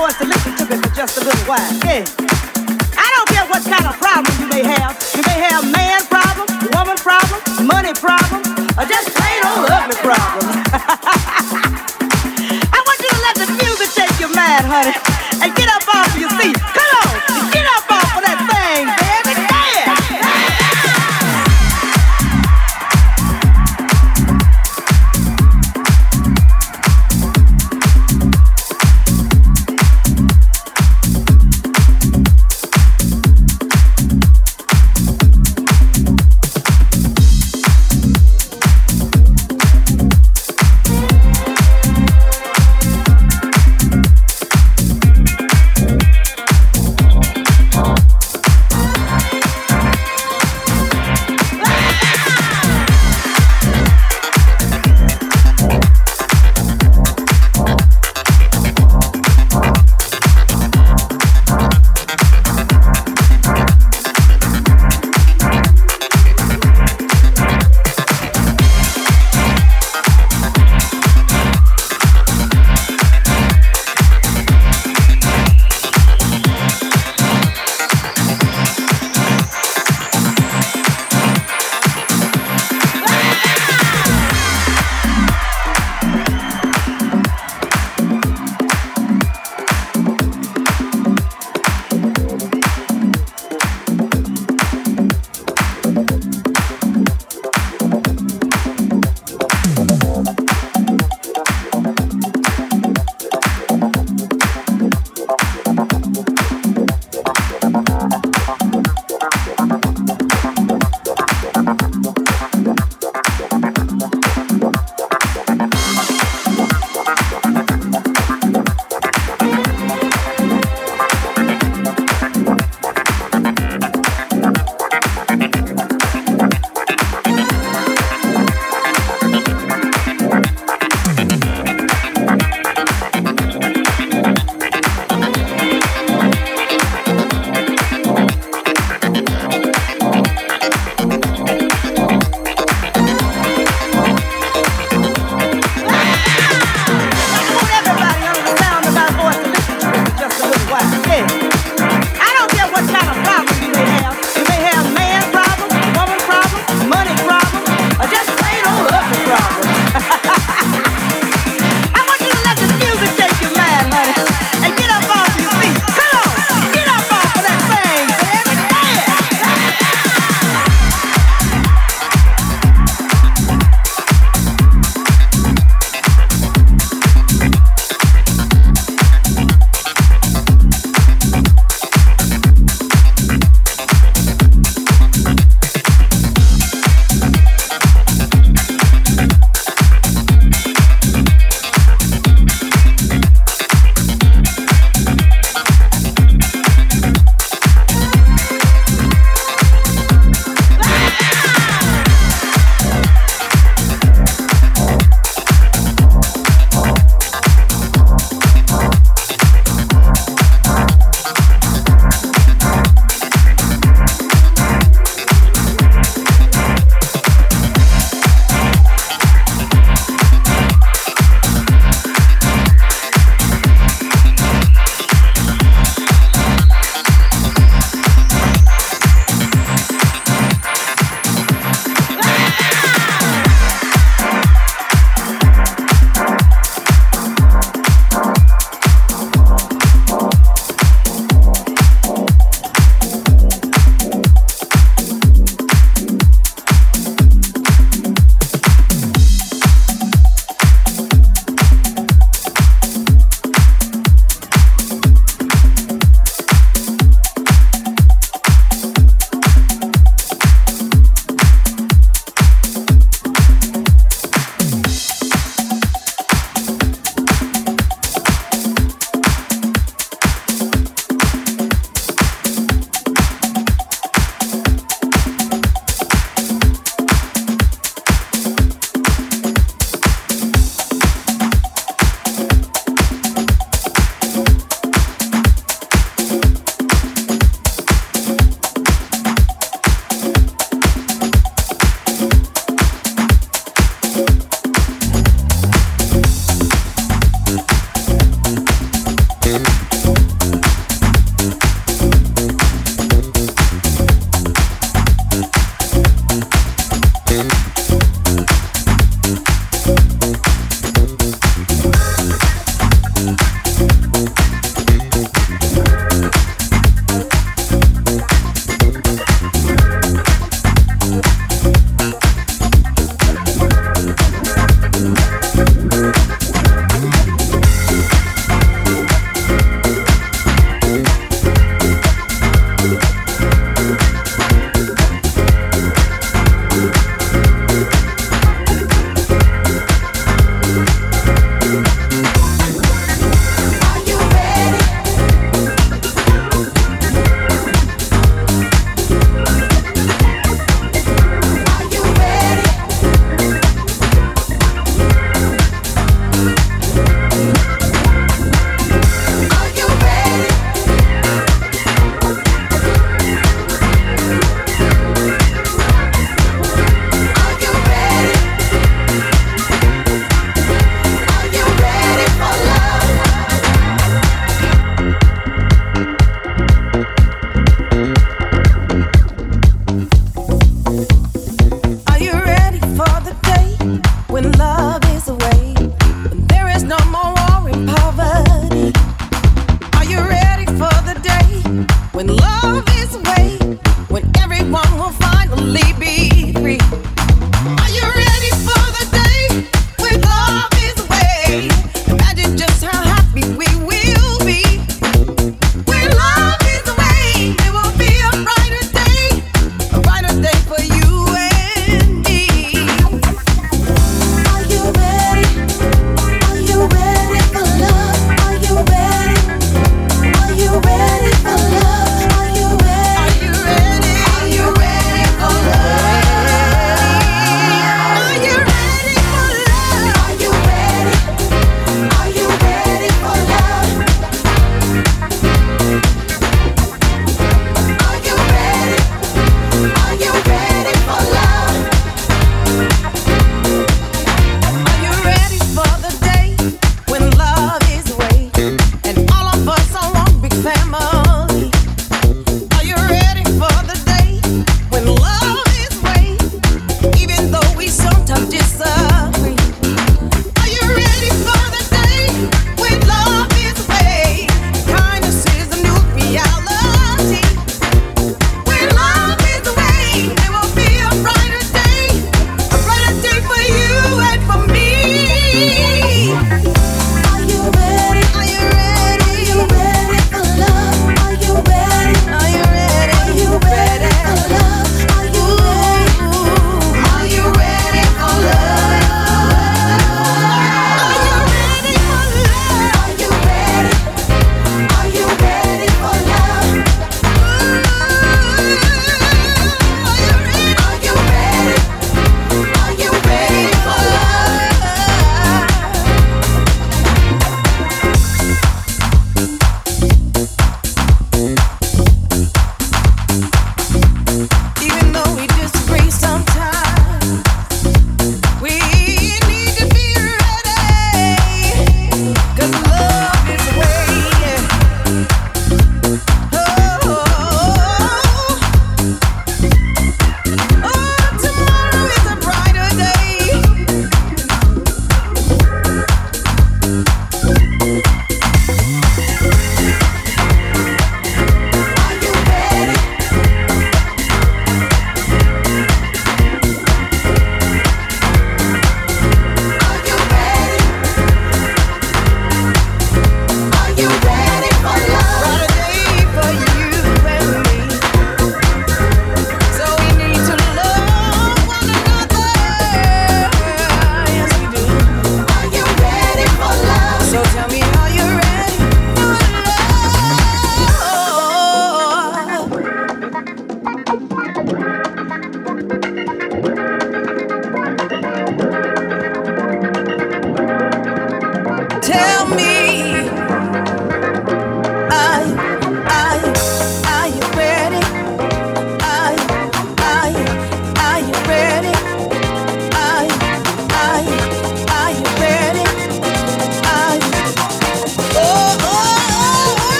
boys to listen to me for just a little while. Yeah. I don't care what kind of problem you may have. You may have man problem, woman problem, money problem, or just plain old ugly problem. I want you to let the music take your mind, honey.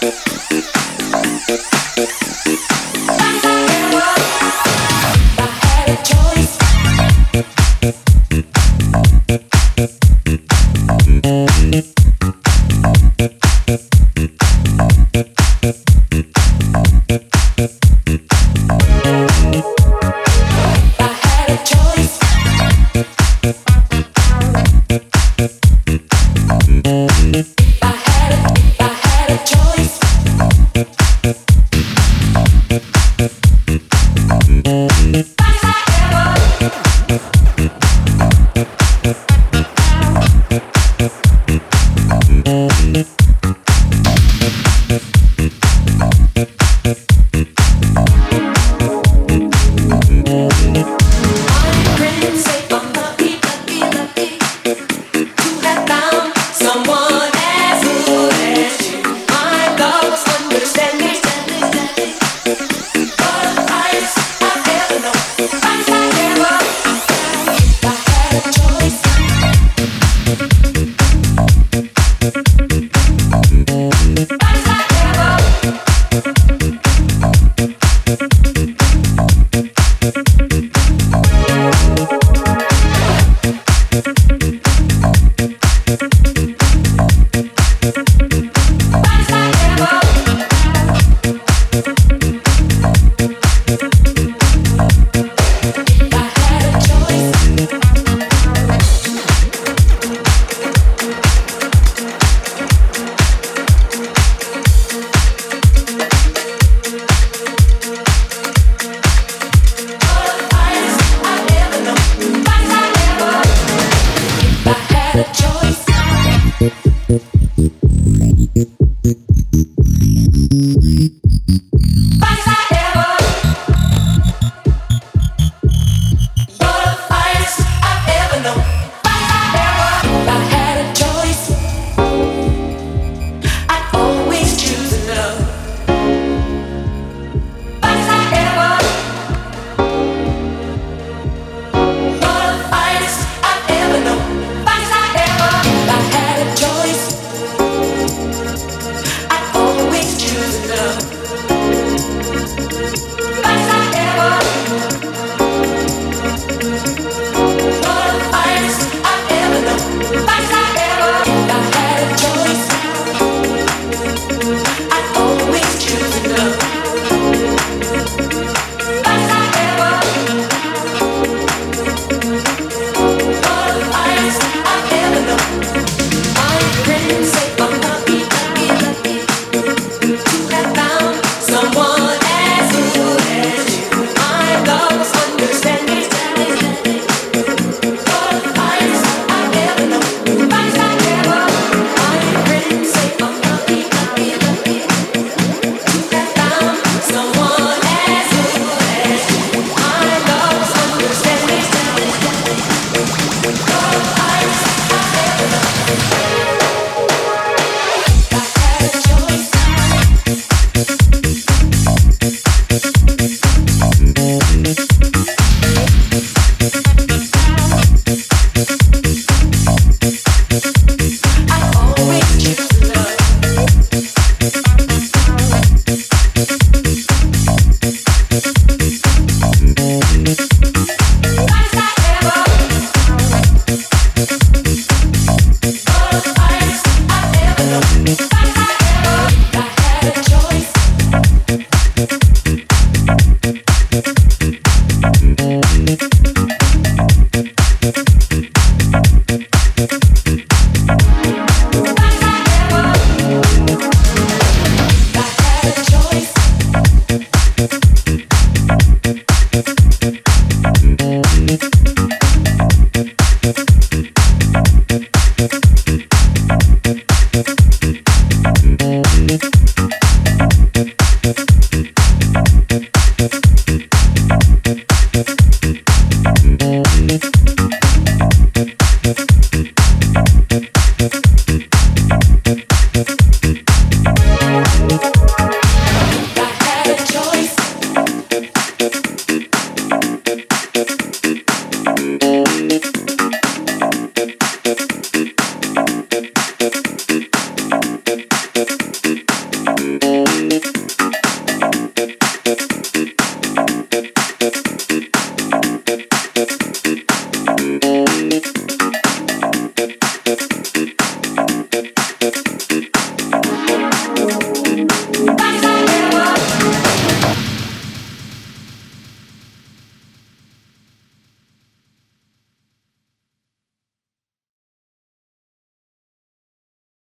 Thank you.